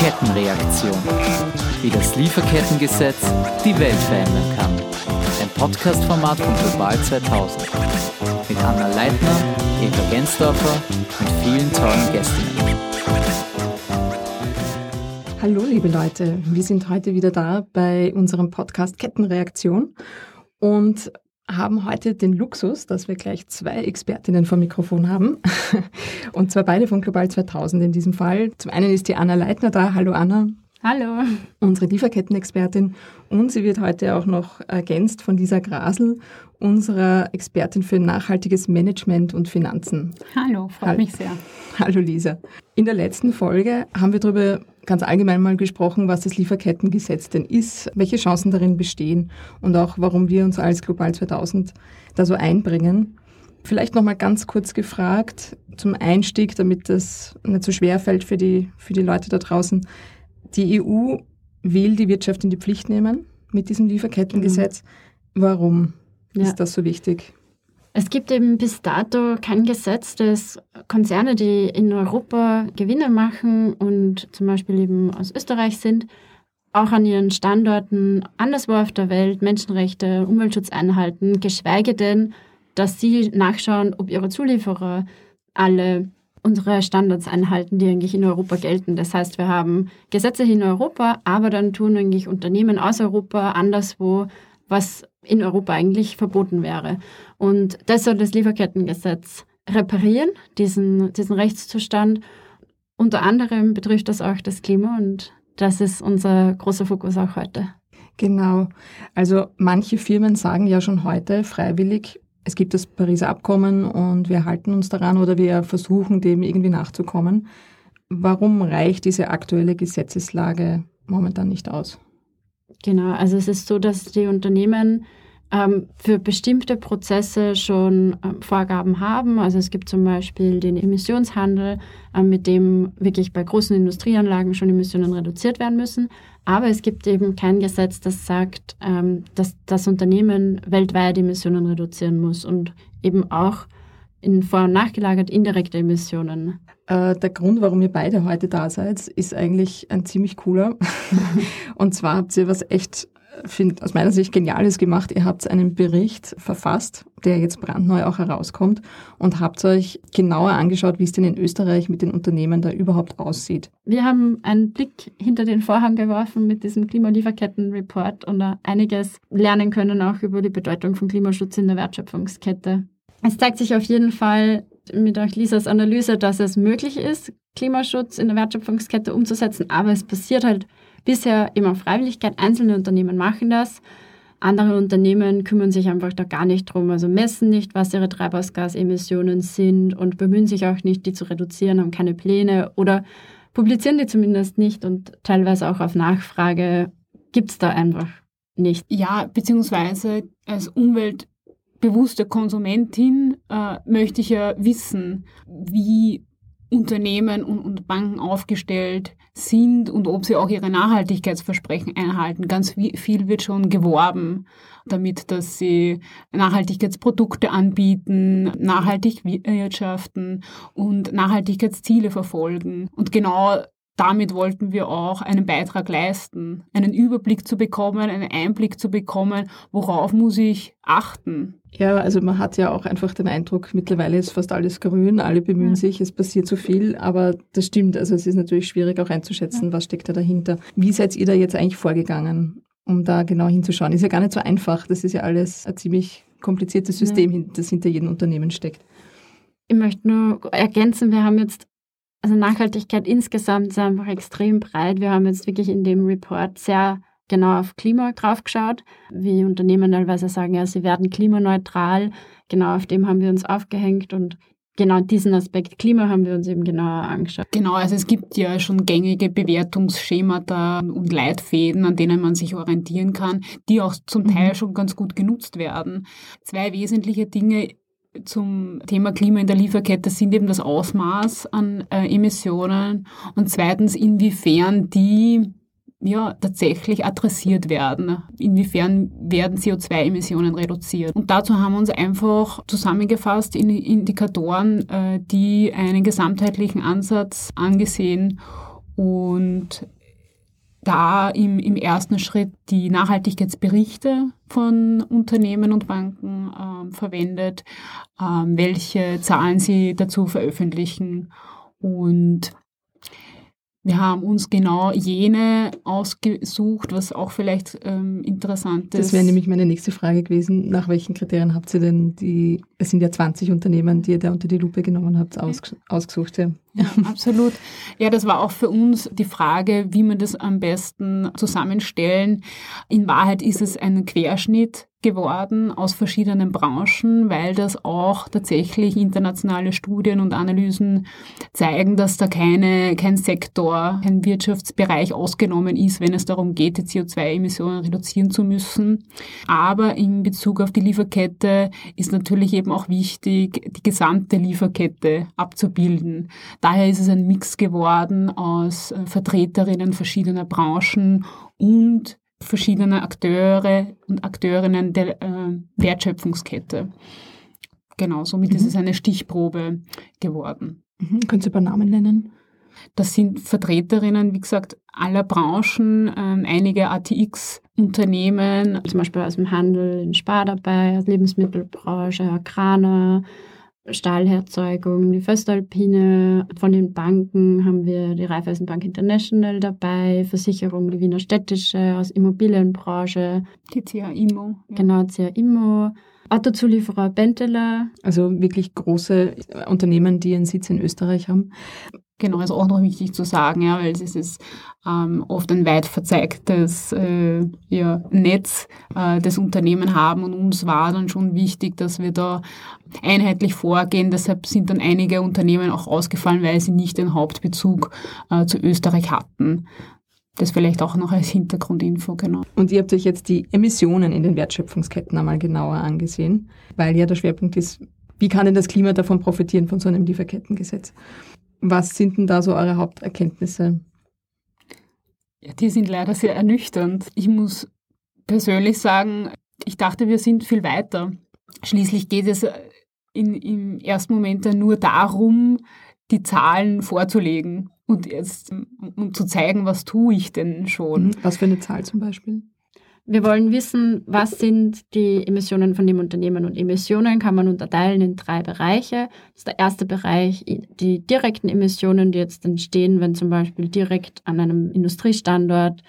Kettenreaktion. Wie das Lieferkettengesetz die Welt verändern kann. Ein Podcast-Format von Global 2000. Mit Anna Leitner, Eva Gensdorfer und vielen tollen Gästinnen. Hallo liebe Leute, wir sind heute wieder da bei unserem Podcast Kettenreaktion und haben heute den Luxus, dass wir gleich zwei Expertinnen vom Mikrofon haben. Und zwar beide von Global 2000 in diesem Fall. Zum einen ist die Anna Leitner da. Hallo Anna. Hallo. Unsere Lieferkettenexpertin. Und sie wird heute auch noch ergänzt von Lisa Grasel, unserer Expertin für nachhaltiges Management und Finanzen. Hallo, freut Hallo. mich sehr. Hallo Lisa. In der letzten Folge haben wir darüber ganz allgemein mal gesprochen, was das Lieferkettengesetz denn ist, welche Chancen darin bestehen und auch warum wir uns als Global 2000 da so einbringen. Vielleicht noch mal ganz kurz gefragt zum Einstieg, damit das nicht so schwer fällt für die, für die Leute da draußen. Die EU will die Wirtschaft in die Pflicht nehmen mit diesem Lieferkettengesetz. Mhm. Warum ja. ist das so wichtig? Es gibt eben bis dato kein Gesetz, das Konzerne, die in Europa Gewinne machen und zum Beispiel eben aus Österreich sind, auch an ihren Standorten anderswo auf der Welt Menschenrechte, Umweltschutz einhalten, geschweige denn, dass sie nachschauen, ob ihre Zulieferer alle unsere Standards einhalten, die eigentlich in Europa gelten. Das heißt, wir haben Gesetze in Europa, aber dann tun eigentlich Unternehmen aus Europa anderswo was in Europa eigentlich verboten wäre. Und das soll das Lieferkettengesetz reparieren, diesen, diesen Rechtszustand. Unter anderem betrifft das auch das Klima und das ist unser großer Fokus auch heute. Genau. Also manche Firmen sagen ja schon heute freiwillig, es gibt das Pariser Abkommen und wir halten uns daran oder wir versuchen dem irgendwie nachzukommen. Warum reicht diese aktuelle Gesetzeslage momentan nicht aus? Genau, also es ist so, dass die Unternehmen ähm, für bestimmte Prozesse schon ähm, Vorgaben haben. Also es gibt zum Beispiel den Emissionshandel, ähm, mit dem wirklich bei großen Industrieanlagen schon Emissionen reduziert werden müssen. Aber es gibt eben kein Gesetz, das sagt, ähm, dass das Unternehmen weltweit Emissionen reduzieren muss und eben auch in vor- und nachgelagert indirekte Emissionen. Äh, der Grund, warum ihr beide heute da seid, ist eigentlich ein ziemlich cooler. und zwar habt ihr was echt, finde aus meiner Sicht Geniales gemacht. Ihr habt einen Bericht verfasst, der jetzt brandneu auch herauskommt und habt euch genauer angeschaut, wie es denn in Österreich mit den Unternehmen da überhaupt aussieht. Wir haben einen Blick hinter den Vorhang geworfen mit diesem Klimalieferketten-Report und einiges lernen können auch über die Bedeutung von Klimaschutz in der Wertschöpfungskette. Es zeigt sich auf jeden Fall mit auch Lisas Analyse, dass es möglich ist, Klimaschutz in der Wertschöpfungskette umzusetzen, aber es passiert halt bisher immer Freiwilligkeit. Einzelne Unternehmen machen das. Andere Unternehmen kümmern sich einfach da gar nicht drum, also messen nicht, was ihre Treibhausgasemissionen sind und bemühen sich auch nicht, die zu reduzieren, haben keine Pläne oder publizieren die zumindest nicht und teilweise auch auf Nachfrage gibt es da einfach nicht. Ja, beziehungsweise als Umwelt bewusste Konsumentin äh, möchte ich ja wissen, wie Unternehmen und, und, Banken aufgestellt sind und ob sie auch ihre Nachhaltigkeitsversprechen einhalten. Ganz viel wird schon geworben damit, dass sie Nachhaltigkeitsprodukte anbieten, nachhaltig wirtschaften und Nachhaltigkeitsziele verfolgen. Und genau damit wollten wir auch einen Beitrag leisten, einen Überblick zu bekommen, einen Einblick zu bekommen, worauf muss ich achten. Ja, also man hat ja auch einfach den Eindruck, mittlerweile ist fast alles grün, alle bemühen ja. sich, es passiert zu viel, aber das stimmt, also es ist natürlich schwierig auch einzuschätzen, ja. was steckt da dahinter. Wie seid ihr da jetzt eigentlich vorgegangen, um da genau hinzuschauen? Ist ja gar nicht so einfach, das ist ja alles ein ziemlich kompliziertes System, ja. das hinter jedem Unternehmen steckt. Ich möchte nur ergänzen, wir haben jetzt also Nachhaltigkeit insgesamt ist einfach extrem breit. Wir haben jetzt wirklich in dem Report sehr genau auf Klima draufgeschaut, wie Unternehmen teilweise sagen, ja, sie werden klimaneutral. Genau auf dem haben wir uns aufgehängt und genau diesen Aspekt Klima haben wir uns eben genauer angeschaut. Genau, also es gibt ja schon gängige Bewertungsschemata und Leitfäden, an denen man sich orientieren kann, die auch zum Teil mhm. schon ganz gut genutzt werden. Zwei wesentliche Dinge zum Thema Klima in der Lieferkette sind eben das Ausmaß an äh, Emissionen und zweitens, inwiefern die ja, tatsächlich adressiert werden. Inwiefern werden CO2-Emissionen reduziert? Und dazu haben wir uns einfach zusammengefasst in Indikatoren, äh, die einen gesamtheitlichen Ansatz angesehen und da im, im ersten Schritt die Nachhaltigkeitsberichte von Unternehmen und Banken äh, verwendet, äh, welche Zahlen sie dazu veröffentlichen und wir haben uns genau jene ausgesucht, was auch vielleicht ähm, interessant ist. Das wäre nämlich meine nächste Frage gewesen. Nach welchen Kriterien habt ihr denn die, es sind ja 20 Unternehmen, die ihr da unter die Lupe genommen habt, aus, ausgesucht? Ja. Ja, absolut. Ja, das war auch für uns die Frage, wie wir das am besten zusammenstellen. In Wahrheit ist es ein Querschnitt geworden aus verschiedenen Branchen, weil das auch tatsächlich internationale Studien und Analysen zeigen, dass da keine, kein Sektor, kein Wirtschaftsbereich ausgenommen ist, wenn es darum geht, die CO2-Emissionen reduzieren zu müssen. Aber in Bezug auf die Lieferkette ist natürlich eben auch wichtig, die gesamte Lieferkette abzubilden. Daher ist es ein Mix geworden aus äh, Vertreterinnen verschiedener Branchen und verschiedener Akteure und Akteurinnen der äh, Wertschöpfungskette. Genau, somit mhm. ist es eine Stichprobe geworden. Mhm. Können Sie ein paar Namen nennen? Das sind Vertreterinnen, wie gesagt, aller Branchen, ähm, einige ATX-Unternehmen. Zum Beispiel aus dem Handel in Spar dabei, Lebensmittelbranche, Agrana, Stahlherzeugung, die Föstalpine. Von den Banken haben wir die Raiffeisenbank International dabei, Versicherung, die Wiener Städtische aus Immobilienbranche. Die CA Immo. Ja. Genau, CA Immo. Autozulieferer Benteler. Also wirklich große Unternehmen, die einen Sitz in Österreich haben. Genau, ist auch noch wichtig zu sagen, ja, weil es ist ähm, oft ein weit verzeigtes äh, ja, Netz äh, des Unternehmen haben und uns war dann schon wichtig, dass wir da einheitlich vorgehen. Deshalb sind dann einige Unternehmen auch ausgefallen, weil sie nicht den Hauptbezug äh, zu Österreich hatten. Das vielleicht auch noch als Hintergrundinfo, genau. Und ihr habt euch jetzt die Emissionen in den Wertschöpfungsketten einmal genauer angesehen, weil ja der Schwerpunkt ist, wie kann denn das Klima davon profitieren von so einem Lieferkettengesetz? Was sind denn da so eure Haupterkenntnisse? Ja, die sind leider sehr ernüchternd. Ich muss persönlich sagen, ich dachte, wir sind viel weiter. Schließlich geht es in, im ersten Moment dann nur darum, die Zahlen vorzulegen und jetzt um zu zeigen, was tue ich denn schon. Mhm. Was für eine Zahl zum Beispiel? Wir wollen wissen, was sind die Emissionen von dem Unternehmen und Emissionen kann man unterteilen in drei Bereiche. Das ist der erste Bereich, die direkten Emissionen, die jetzt entstehen, wenn zum Beispiel direkt an einem Industriestandort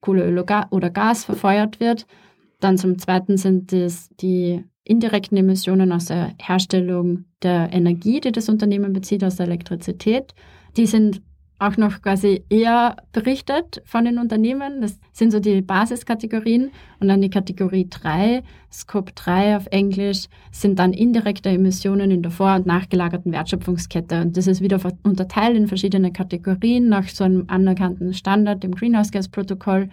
Kohle, Öl oder Gas verfeuert wird. Dann zum zweiten sind es die indirekten Emissionen aus der Herstellung der Energie, die das Unternehmen bezieht, aus der Elektrizität. Die sind auch noch quasi eher berichtet von den Unternehmen. Das sind so die Basiskategorien. Und dann die Kategorie 3, Scope 3 auf Englisch, sind dann indirekte Emissionen in der vor- und nachgelagerten Wertschöpfungskette. Und das ist wieder unterteilt in verschiedene Kategorien nach so einem anerkannten Standard, dem Greenhouse Gas Protokoll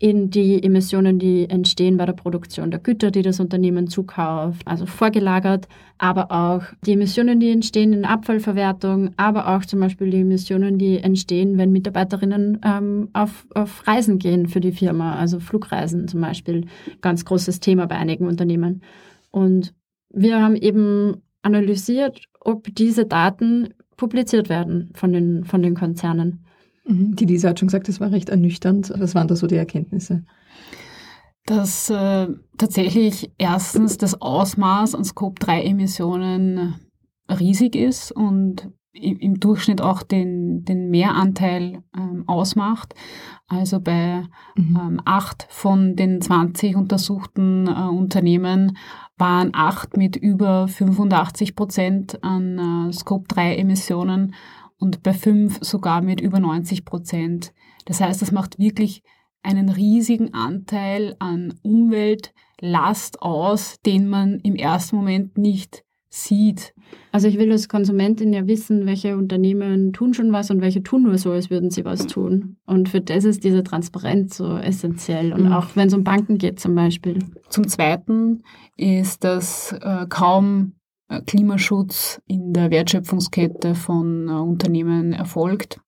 in die Emissionen, die entstehen bei der Produktion der Güter, die das Unternehmen zukauft, also vorgelagert, aber auch die Emissionen, die entstehen in Abfallverwertung, aber auch zum Beispiel die Emissionen, die entstehen, wenn Mitarbeiterinnen ähm, auf, auf Reisen gehen für die Firma, also Flugreisen zum Beispiel, ganz großes Thema bei einigen Unternehmen. Und wir haben eben analysiert, ob diese Daten publiziert werden von den, von den Konzernen. Mhm. Die Lisa hat schon gesagt, das war recht ernüchternd. Was waren da so die Erkenntnisse? Dass äh, tatsächlich erstens das Ausmaß an Scope-3-Emissionen riesig ist und im Durchschnitt auch den, den Mehranteil ähm, ausmacht. Also bei mhm. ähm, acht von den 20 untersuchten äh, Unternehmen waren acht mit über 85 Prozent an äh, Scope-3-Emissionen und bei fünf sogar mit über 90 Prozent. Das heißt, das macht wirklich einen riesigen Anteil an Umweltlast aus, den man im ersten Moment nicht sieht. Also ich will als Konsumentin ja wissen, welche Unternehmen tun schon was und welche tun nur so, als würden sie was tun. Und für das ist diese Transparenz so essentiell. Und mhm. auch wenn es um Banken geht zum Beispiel. Zum Zweiten ist, dass äh, kaum Klimaschutz in der Wertschöpfungskette von äh, Unternehmen erfolgt.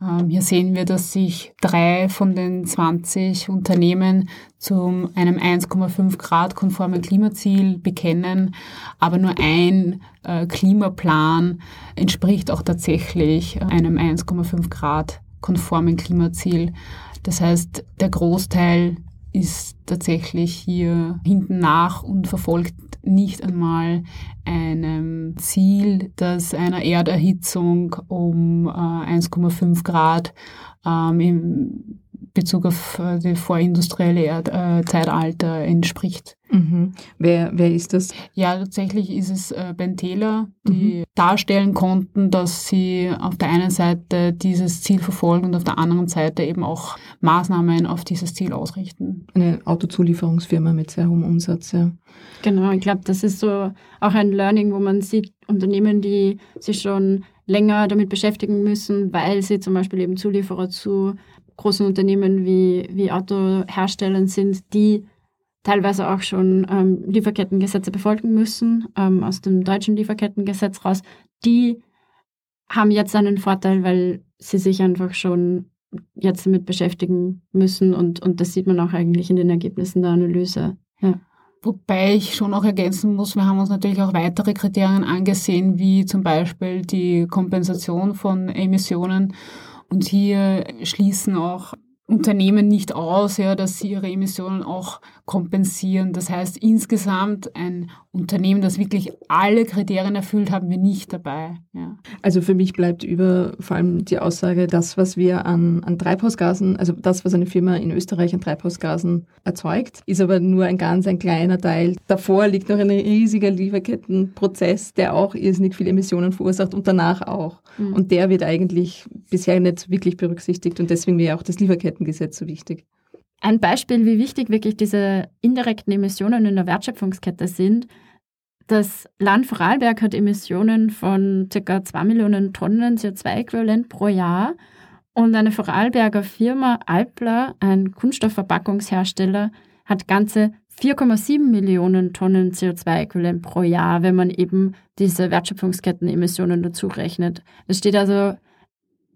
Ähm, hier sehen wir, dass sich drei von den 20 Unternehmen zu einem 1,5 Grad konformen Klimaziel bekennen, aber nur ein äh, Klimaplan entspricht auch tatsächlich einem 1,5 Grad konformen Klimaziel. Das heißt, der Großteil ist tatsächlich hier hinten nach und verfolgt nicht einmal einem Ziel, das einer Erderhitzung um äh, 1,5 Grad ähm, im Bezug auf äh, die vorindustrielle Erd äh, Zeitalter entspricht. Mhm. Wer, wer ist das? Ja, tatsächlich ist es äh, Ben Taylor, die mhm. darstellen konnten, dass sie auf der einen Seite dieses Ziel verfolgen und auf der anderen Seite eben auch Maßnahmen auf dieses Ziel ausrichten. Eine Autozulieferungsfirma mit sehr hohem Umsatz, ja. Genau, ich glaube, das ist so auch ein Learning, wo man sieht, Unternehmen, die sich schon länger damit beschäftigen müssen, weil sie zum Beispiel eben Zulieferer zu großen Unternehmen wie, wie Autoherstellern sind, die teilweise auch schon ähm, Lieferkettengesetze befolgen müssen, ähm, aus dem deutschen Lieferkettengesetz raus, die haben jetzt einen Vorteil, weil sie sich einfach schon jetzt damit beschäftigen müssen und, und das sieht man auch eigentlich in den Ergebnissen der Analyse. Ja. Wobei ich schon auch ergänzen muss, wir haben uns natürlich auch weitere Kriterien angesehen, wie zum Beispiel die Kompensation von Emissionen und hier schließen auch Unternehmen nicht aus, ja, dass sie ihre Emissionen auch kompensieren. Das heißt, insgesamt ein Unternehmen, das wirklich alle Kriterien erfüllt, haben wir nicht dabei. Ja. Also für mich bleibt über vor allem die Aussage, das, was wir an, an Treibhausgasen, also das, was eine Firma in Österreich an Treibhausgasen erzeugt, ist aber nur ein ganz ein kleiner Teil. Davor liegt noch ein riesiger Lieferkettenprozess, der auch irrsinnig viele Emissionen verursacht und danach auch. Mhm. Und der wird eigentlich bisher nicht wirklich berücksichtigt und deswegen wäre auch das Lieferkettengesetz so wichtig. Ein Beispiel, wie wichtig wirklich diese indirekten Emissionen in der Wertschöpfungskette sind. Das Land Vorarlberg hat Emissionen von ca. 2 Millionen Tonnen CO2-Äquivalent pro Jahr und eine Vorarlberger Firma Alpla, ein Kunststoffverpackungshersteller, hat ganze 4,7 Millionen Tonnen CO2-Äquivalent pro Jahr, wenn man eben diese Wertschöpfungskettenemissionen dazu rechnet. Es steht also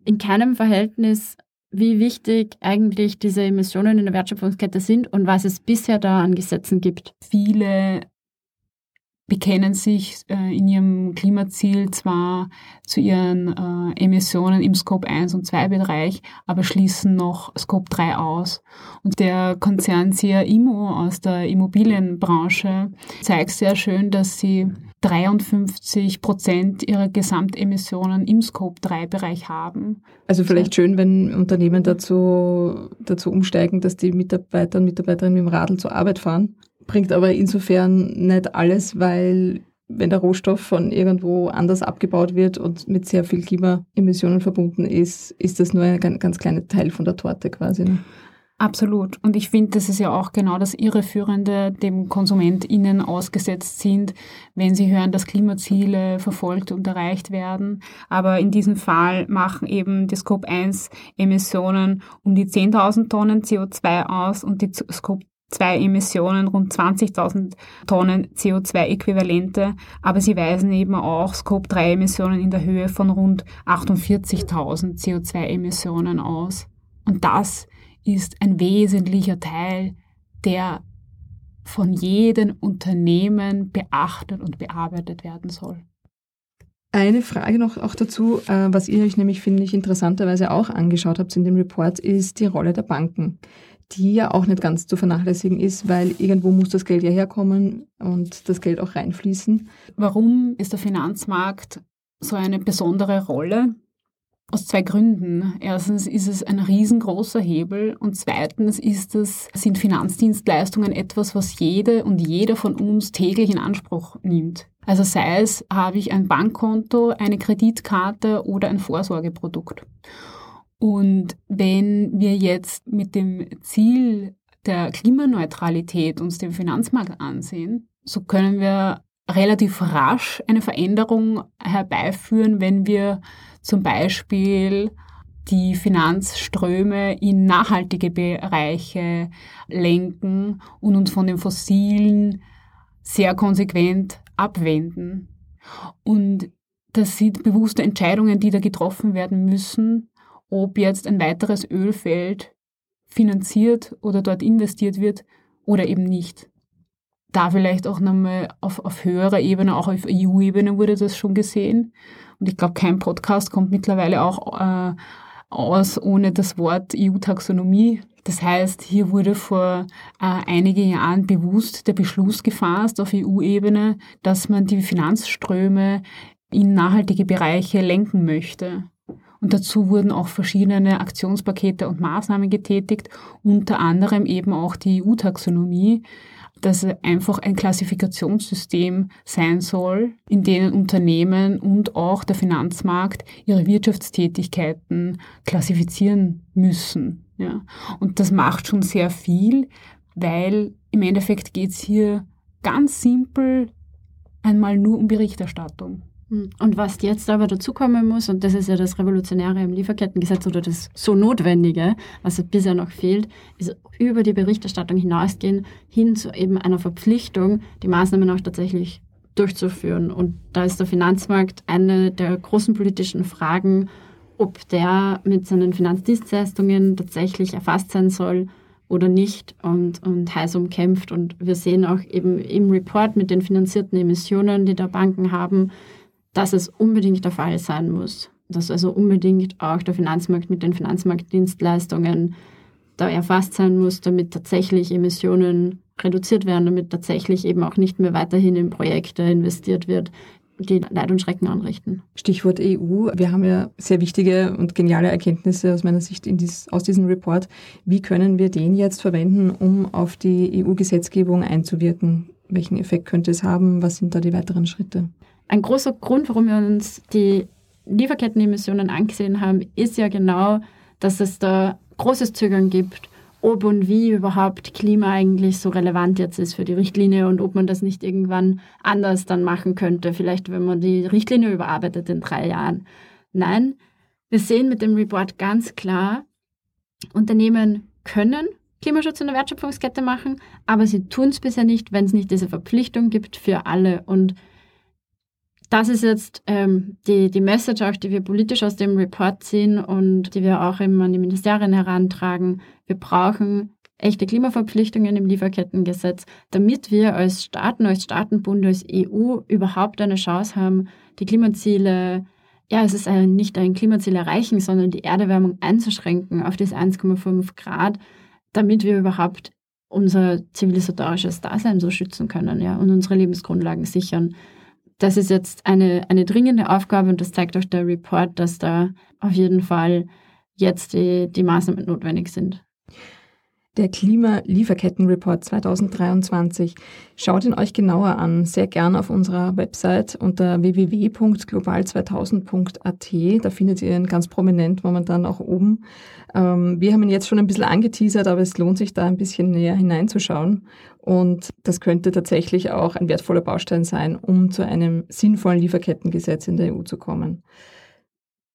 in keinem Verhältnis wie wichtig eigentlich diese Emissionen in der Wertschöpfungskette sind und was es bisher da an Gesetzen gibt. Viele bekennen sich äh, in ihrem Klimaziel zwar zu ihren äh, Emissionen im Scope 1 und 2 Bereich, aber schließen noch Scope 3 aus. Und der Konzern CIMO aus der Immobilienbranche zeigt sehr schön, dass sie 53 Prozent ihrer Gesamtemissionen im Scope-3-Bereich haben. Also vielleicht schön, wenn Unternehmen dazu, dazu umsteigen, dass die Mitarbeiter und Mitarbeiterinnen mit dem Radl zur Arbeit fahren. Bringt aber insofern nicht alles, weil wenn der Rohstoff von irgendwo anders abgebaut wird und mit sehr viel Klimaemissionen verbunden ist, ist das nur ein ganz kleiner Teil von der Torte quasi. Ne? Absolut. Und ich finde, das ist ja auch genau das Irreführende, dem KonsumentInnen ausgesetzt sind, wenn sie hören, dass Klimaziele verfolgt und erreicht werden. Aber in diesem Fall machen eben die Scope 1 Emissionen um die 10.000 Tonnen CO2 aus und die Scope 2 Emissionen rund 20.000 Tonnen CO2-Äquivalente, aber sie weisen eben auch Scope 3 Emissionen in der Höhe von rund 48.000 CO2-Emissionen aus. Und das ist ein wesentlicher Teil, der von jedem Unternehmen beachtet und bearbeitet werden soll. Eine Frage noch auch dazu, äh, was ihr euch nämlich, finde ich, interessanterweise auch angeschaut habt in dem Report, ist die Rolle der Banken, die ja auch nicht ganz zu vernachlässigen ist, weil irgendwo muss das Geld ja herkommen und das Geld auch reinfließen. Warum ist der Finanzmarkt so eine besondere Rolle? Aus zwei Gründen. Erstens ist es ein riesengroßer Hebel und zweitens ist es, sind Finanzdienstleistungen etwas, was jede und jeder von uns täglich in Anspruch nimmt. Also sei es, habe ich ein Bankkonto, eine Kreditkarte oder ein Vorsorgeprodukt. Und wenn wir jetzt mit dem Ziel der Klimaneutralität uns den Finanzmarkt ansehen, so können wir relativ rasch eine Veränderung herbeiführen, wenn wir zum Beispiel die Finanzströme in nachhaltige Bereiche lenken und uns von den fossilen sehr konsequent abwenden. Und das sind bewusste Entscheidungen, die da getroffen werden müssen, ob jetzt ein weiteres Ölfeld finanziert oder dort investiert wird oder eben nicht. Da vielleicht auch nochmal auf, auf höherer Ebene, auch auf EU-Ebene wurde das schon gesehen. Und ich glaube, kein Podcast kommt mittlerweile auch äh, aus ohne das Wort EU-Taxonomie. Das heißt, hier wurde vor äh, einigen Jahren bewusst der Beschluss gefasst auf EU-Ebene, dass man die Finanzströme in nachhaltige Bereiche lenken möchte. Und dazu wurden auch verschiedene Aktionspakete und Maßnahmen getätigt, unter anderem eben auch die EU-Taxonomie, dass es einfach ein Klassifikationssystem sein soll, in dem Unternehmen und auch der Finanzmarkt ihre Wirtschaftstätigkeiten klassifizieren müssen. Ja. Und das macht schon sehr viel, weil im Endeffekt geht es hier ganz simpel einmal nur um Berichterstattung. Hm. Und was jetzt aber dazukommen muss, und das ist ja das Revolutionäre im Lieferkettengesetz oder das so Notwendige, was bisher noch fehlt, ist über die Berichterstattung hinausgehen, hin zu eben einer Verpflichtung, die Maßnahmen auch tatsächlich durchzuführen. Und da ist der Finanzmarkt eine der großen politischen Fragen, ob der mit seinen Finanzdienstleistungen tatsächlich erfasst sein soll oder nicht und, und heiß umkämpft. Und wir sehen auch eben im Report mit den finanzierten Emissionen, die da Banken haben, dass es unbedingt der Fall sein muss. Dass also unbedingt auch der Finanzmarkt mit den Finanzmarktdienstleistungen da erfasst sein muss, damit tatsächlich Emissionen reduziert werden, damit tatsächlich eben auch nicht mehr weiterhin in Projekte investiert wird, die Leid und Schrecken anrichten. Stichwort EU. Wir haben ja sehr wichtige und geniale Erkenntnisse aus meiner Sicht dies, aus diesem Report. Wie können wir den jetzt verwenden, um auf die EU-Gesetzgebung einzuwirken? Welchen Effekt könnte es haben? Was sind da die weiteren Schritte? Ein großer Grund, warum wir uns die Lieferkettenemissionen angesehen haben, ist ja genau, dass es da großes Zögern gibt, ob und wie überhaupt Klima eigentlich so relevant jetzt ist für die Richtlinie und ob man das nicht irgendwann anders dann machen könnte, vielleicht wenn man die Richtlinie überarbeitet in drei Jahren. Nein, wir sehen mit dem Report ganz klar, Unternehmen können Klimaschutz in der Wertschöpfungskette machen, aber sie tun es bisher nicht, wenn es nicht diese Verpflichtung gibt für alle. Und das ist jetzt ähm, die, die Message auch, die wir politisch aus dem Report ziehen und die wir auch eben an die Ministerien herantragen. Wir brauchen echte Klimaverpflichtungen im Lieferkettengesetz, damit wir als Staaten, als Staatenbund, als EU überhaupt eine Chance haben, die Klimaziele, ja, es ist ein, nicht ein Klimaziel erreichen, sondern die Erderwärmung einzuschränken auf das 1,5 Grad, damit wir überhaupt unser zivilisatorisches Dasein so schützen können ja, und unsere Lebensgrundlagen sichern das ist jetzt eine, eine dringende Aufgabe und das zeigt auch der Report, dass da auf jeden Fall jetzt die, die Maßnahmen notwendig sind. Der Klima-Lieferketten-Report 2023. Schaut ihn euch genauer an, sehr gern auf unserer Website unter www.global2000.at. Da findet ihr ihn ganz prominent momentan auch oben. Ähm, wir haben ihn jetzt schon ein bisschen angeteasert, aber es lohnt sich da ein bisschen näher hineinzuschauen. Und das könnte tatsächlich auch ein wertvoller Baustein sein, um zu einem sinnvollen Lieferkettengesetz in der EU zu kommen.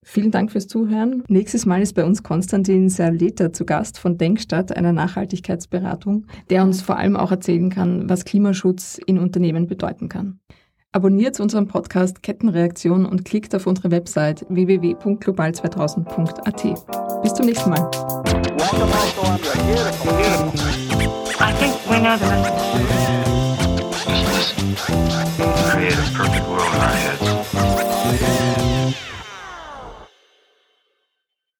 Vielen Dank fürs Zuhören. Nächstes Mal ist bei uns Konstantin Serleta zu Gast von Denkstadt, einer Nachhaltigkeitsberatung, der uns vor allem auch erzählen kann, was Klimaschutz in Unternehmen bedeuten kann. Abonniert unseren Podcast Kettenreaktion und klickt auf unsere Website www.global2000.at. Bis zum nächsten Mal. I think we know the message. Listen, listen. Create a perfect world in our heads.